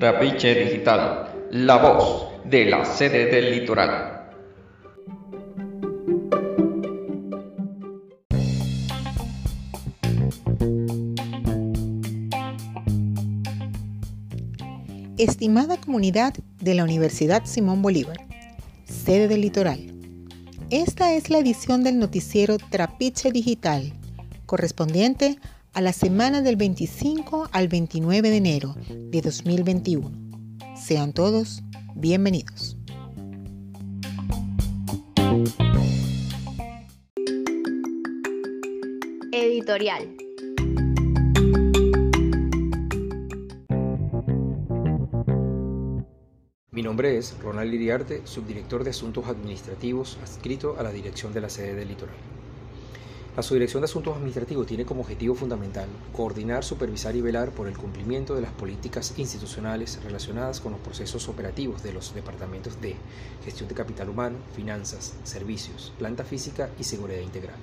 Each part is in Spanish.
Trapiche Digital, la voz de la sede del litoral. Estimada comunidad de la Universidad Simón Bolívar, sede del litoral. Esta es la edición del noticiero Trapiche Digital, correspondiente a la semana del 25 al 29 de enero de 2021. Sean todos bienvenidos. Editorial. Mi nombre es Ronald Iriarte, subdirector de Asuntos Administrativos adscrito a la dirección de la sede del Litoral. La Subdirección de Asuntos Administrativos tiene como objetivo fundamental coordinar, supervisar y velar por el cumplimiento de las políticas institucionales relacionadas con los procesos operativos de los departamentos de gestión de capital humano, finanzas, servicios, planta física y seguridad integral.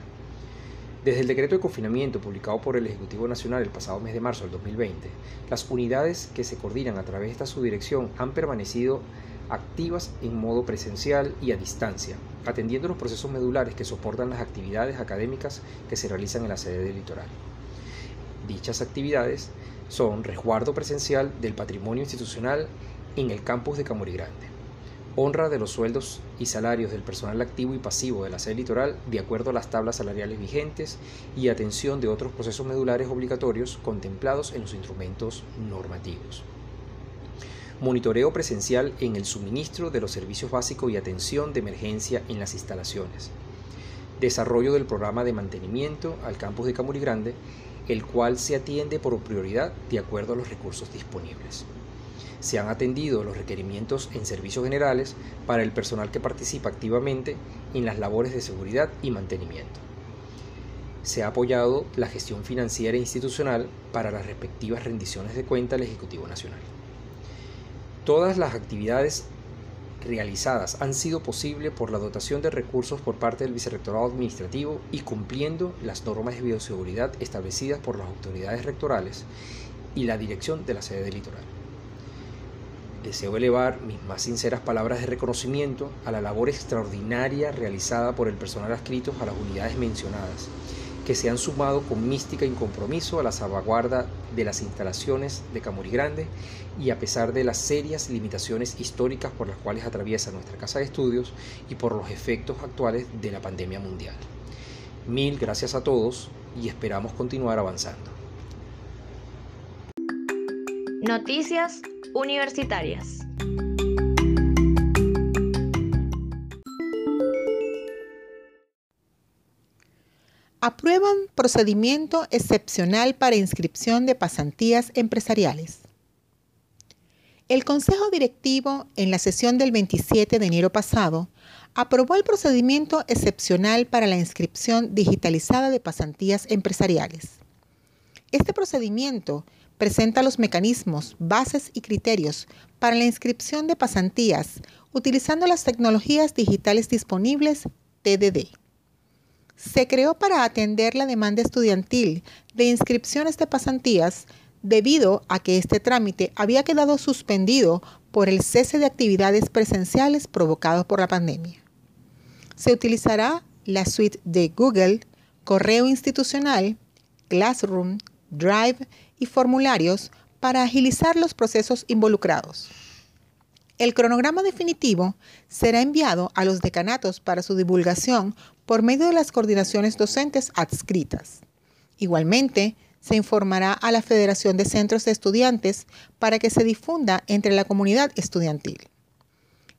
Desde el decreto de confinamiento publicado por el Ejecutivo Nacional el pasado mes de marzo del 2020, las unidades que se coordinan a través de esta subdirección han permanecido activas en modo presencial y a distancia, atendiendo los procesos medulares que soportan las actividades académicas que se realizan en la sede del litoral. Dichas actividades son resguardo presencial del patrimonio institucional en el campus de Camuri Grande, honra de los sueldos y salarios del personal activo y pasivo de la sede litoral de acuerdo a las tablas salariales vigentes y atención de otros procesos medulares obligatorios contemplados en los instrumentos normativos. Monitoreo presencial en el suministro de los servicios básicos y atención de emergencia en las instalaciones. Desarrollo del programa de mantenimiento al campus de Camuri Grande, el cual se atiende por prioridad de acuerdo a los recursos disponibles se han atendido los requerimientos en servicios generales para el personal que participa activamente en las labores de seguridad y mantenimiento. Se ha apoyado la gestión financiera e institucional para las respectivas rendiciones de cuenta al Ejecutivo Nacional. Todas las actividades realizadas han sido posibles por la dotación de recursos por parte del Vicerrectorado Administrativo y cumpliendo las normas de bioseguridad establecidas por las autoridades rectorales y la dirección de la sede del litoral. Deseo elevar mis más sinceras palabras de reconocimiento a la labor extraordinaria realizada por el personal adscrito a las unidades mencionadas, que se han sumado con mística y compromiso a la salvaguarda de las instalaciones de Camuri Grande y a pesar de las serias limitaciones históricas por las cuales atraviesa nuestra casa de estudios y por los efectos actuales de la pandemia mundial. Mil gracias a todos y esperamos continuar avanzando. Noticias universitarias. Aprueban procedimiento excepcional para inscripción de pasantías empresariales. El Consejo Directivo, en la sesión del 27 de enero pasado, aprobó el procedimiento excepcional para la inscripción digitalizada de pasantías empresariales. Este procedimiento presenta los mecanismos, bases y criterios para la inscripción de pasantías utilizando las tecnologías digitales disponibles TDD. Se creó para atender la demanda estudiantil de inscripciones de pasantías debido a que este trámite había quedado suspendido por el cese de actividades presenciales provocado por la pandemia. Se utilizará la suite de Google, Correo Institucional, Classroom, Drive y formularios para agilizar los procesos involucrados. El cronograma definitivo será enviado a los decanatos para su divulgación por medio de las coordinaciones docentes adscritas. Igualmente, se informará a la Federación de Centros de Estudiantes para que se difunda entre la comunidad estudiantil.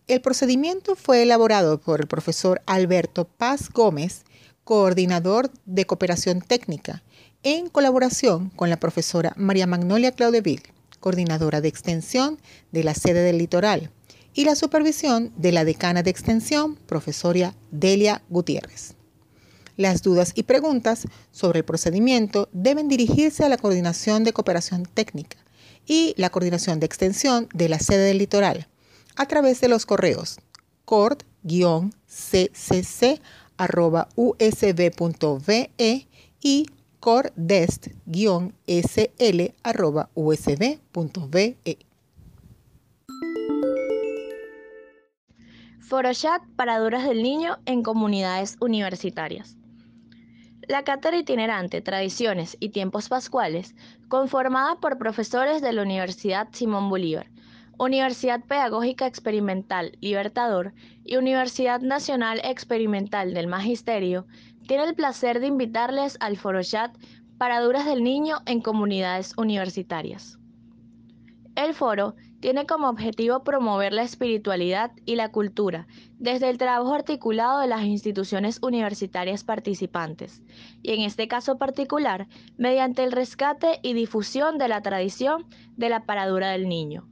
El procedimiento fue elaborado por el profesor Alberto Paz Gómez, coordinador de cooperación técnica, en colaboración con la profesora María Magnolia Claudeville, coordinadora de extensión de la sede del litoral, y la supervisión de la decana de extensión, profesora Delia Gutiérrez. Las dudas y preguntas sobre el procedimiento deben dirigirse a la Coordinación de Cooperación Técnica y la Coordinación de Extensión de la sede del litoral a través de los correos cord-ccc.usb.ve y cordest-sl.usb.be. Forochat para duras del niño en comunidades universitarias. La cátedra itinerante Tradiciones y Tiempos Pascuales, conformada por profesores de la Universidad Simón Bolívar, Universidad Pedagógica Experimental Libertador y Universidad Nacional Experimental del Magisterio, tiene el placer de invitarles al Forochat para duras del niño en comunidades universitarias. El foro tiene como objetivo promover la espiritualidad y la cultura desde el trabajo articulado de las instituciones universitarias participantes, y en este caso particular, mediante el rescate y difusión de la tradición de la paradura del niño.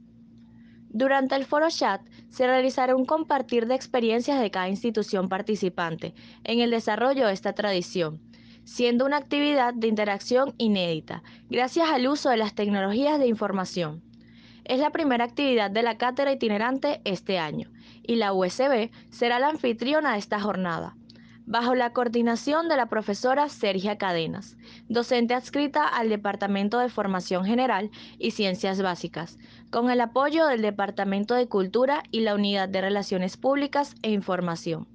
Durante el foro chat se realizará un compartir de experiencias de cada institución participante en el desarrollo de esta tradición, siendo una actividad de interacción inédita, gracias al uso de las tecnologías de información. Es la primera actividad de la cátedra itinerante este año y la USB será la anfitriona de esta jornada, bajo la coordinación de la profesora Sergia Cadenas, docente adscrita al Departamento de Formación General y Ciencias Básicas, con el apoyo del Departamento de Cultura y la Unidad de Relaciones Públicas e Información.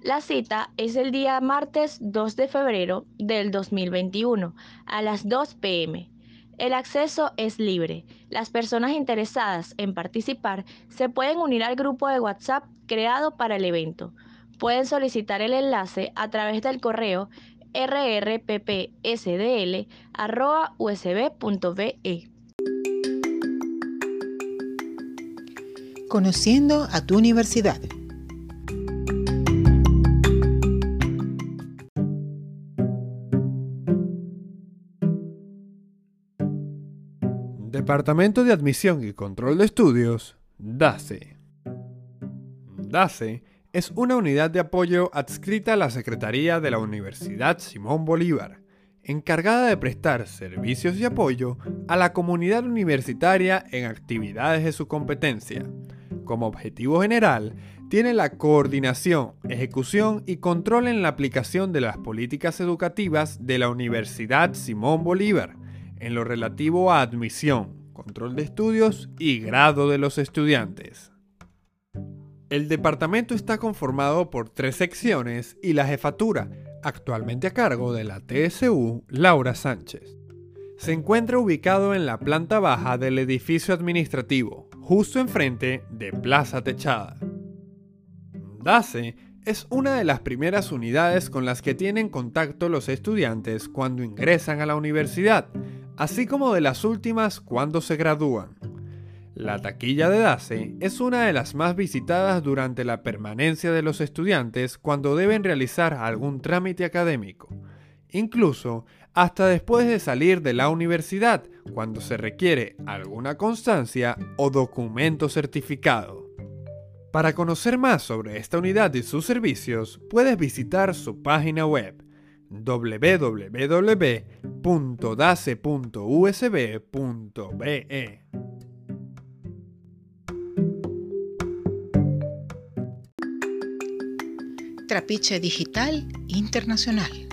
La cita es el día martes 2 de febrero del 2021 a las 2 pm el acceso es libre. Las personas interesadas en participar se pueden unir al grupo de WhatsApp creado para el evento. Pueden solicitar el enlace a través del correo rrppsdl.usb.be. Conociendo a tu universidad. Departamento de Admisión y Control de Estudios, DACE. DACE es una unidad de apoyo adscrita a la Secretaría de la Universidad Simón Bolívar, encargada de prestar servicios y apoyo a la comunidad universitaria en actividades de su competencia. Como objetivo general, tiene la coordinación, ejecución y control en la aplicación de las políticas educativas de la Universidad Simón Bolívar, en lo relativo a admisión, control de estudios y grado de los estudiantes. El departamento está conformado por tres secciones y la jefatura, actualmente a cargo de la TSU Laura Sánchez. Se encuentra ubicado en la planta baja del edificio administrativo, justo enfrente de Plaza Techada. DACE es una de las primeras unidades con las que tienen contacto los estudiantes cuando ingresan a la universidad, así como de las últimas cuando se gradúan. La taquilla de DACE es una de las más visitadas durante la permanencia de los estudiantes cuando deben realizar algún trámite académico, incluso hasta después de salir de la universidad cuando se requiere alguna constancia o documento certificado. Para conocer más sobre esta unidad y sus servicios, puedes visitar su página web www.dace.usb.be. Trapiche Digital Internacional.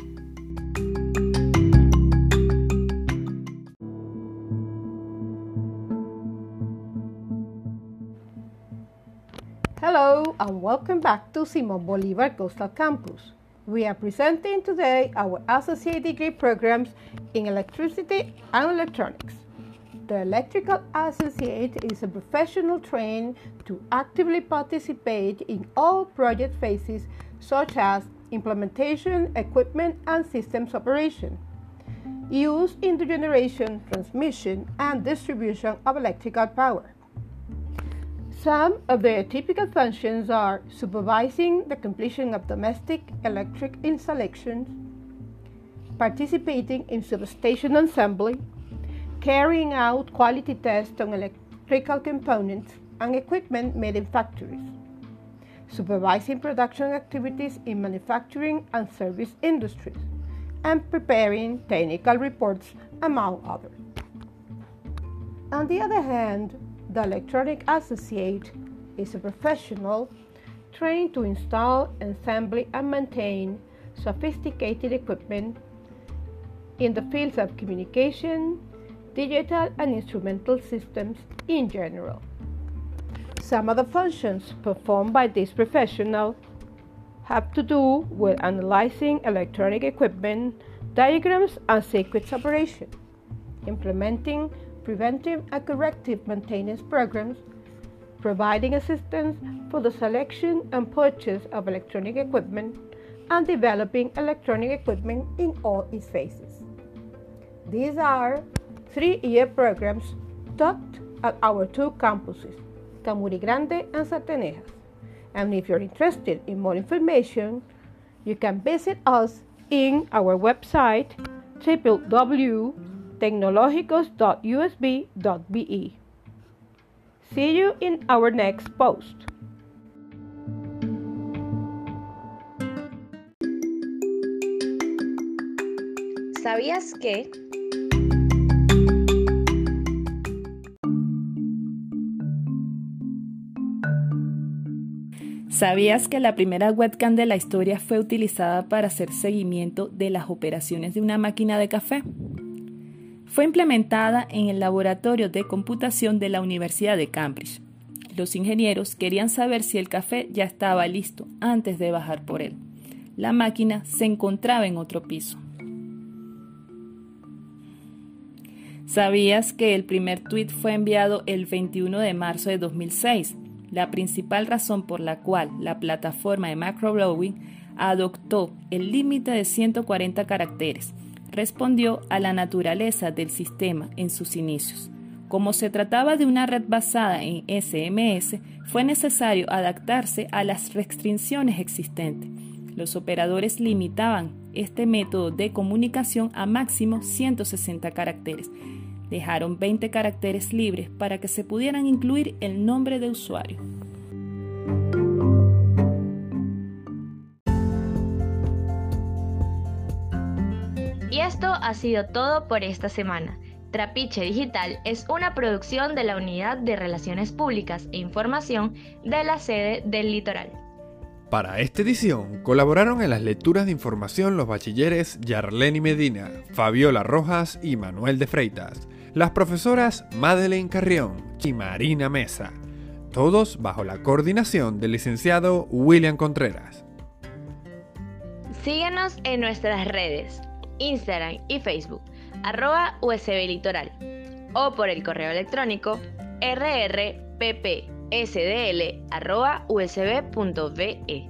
Hello and welcome back to Simon Bolivar Coastal Campus. We are presenting today our associate degree programs in electricity and electronics. The Electrical Associate is a professional trained to actively participate in all project phases such as implementation, equipment, and systems operation, use in the generation, transmission, and distribution of electrical power. Some of their typical functions are supervising the completion of domestic electric installations, participating in substation assembly, carrying out quality tests on electrical components and equipment made in factories, supervising production activities in manufacturing and service industries, and preparing technical reports, among others. On the other hand, the electronic associate is a professional trained to install, assemble, and maintain sophisticated equipment in the fields of communication, digital, and instrumental systems in general. Some of the functions performed by this professional have to do with analyzing electronic equipment, diagrams, and circuits operation, implementing preventive and corrective maintenance programs, providing assistance for the selection and purchase of electronic equipment, and developing electronic equipment in all its phases. These are three year programs taught at our two campuses, Camuri Grande and Sartenejas. And if you're interested in more information, you can visit us in our website www.tecnologicos.usb.be. See you in our next post. ¿Sabías que? ¿Sabías que la primera webcam de la historia fue utilizada para hacer seguimiento de las operaciones de una máquina de café? Fue implementada en el laboratorio de computación de la Universidad de Cambridge. Los ingenieros querían saber si el café ya estaba listo antes de bajar por él. La máquina se encontraba en otro piso. ¿Sabías que el primer tweet fue enviado el 21 de marzo de 2006? La principal razón por la cual la plataforma de Macroblowing adoptó el límite de 140 caracteres respondió a la naturaleza del sistema en sus inicios. Como se trataba de una red basada en SMS, fue necesario adaptarse a las restricciones existentes. Los operadores limitaban este método de comunicación a máximo 160 caracteres, dejaron 20 caracteres libres para que se pudieran incluir el nombre de usuario. Y esto ha sido todo por esta semana. Trapiche Digital es una producción de la Unidad de Relaciones Públicas e Información de la sede del Litoral. Para esta edición colaboraron en las lecturas de información los bachilleres Yarleni Medina, Fabiola Rojas y Manuel de Freitas las profesoras Madeleine Carrión y Marina Mesa, todos bajo la coordinación del licenciado William Contreras. Síguenos en nuestras redes, Instagram y Facebook, arroba USB Litoral, o por el correo electrónico rrppsdl.usb.be.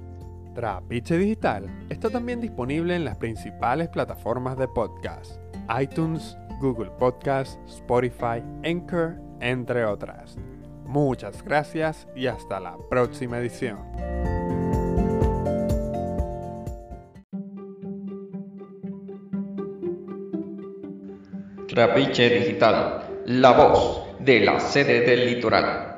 Trapiche Digital está también disponible en las principales plataformas de podcast, iTunes, Google Podcast, Spotify, Anchor, entre otras. Muchas gracias y hasta la próxima edición. Trapiche Digital, la voz de la sede del litoral.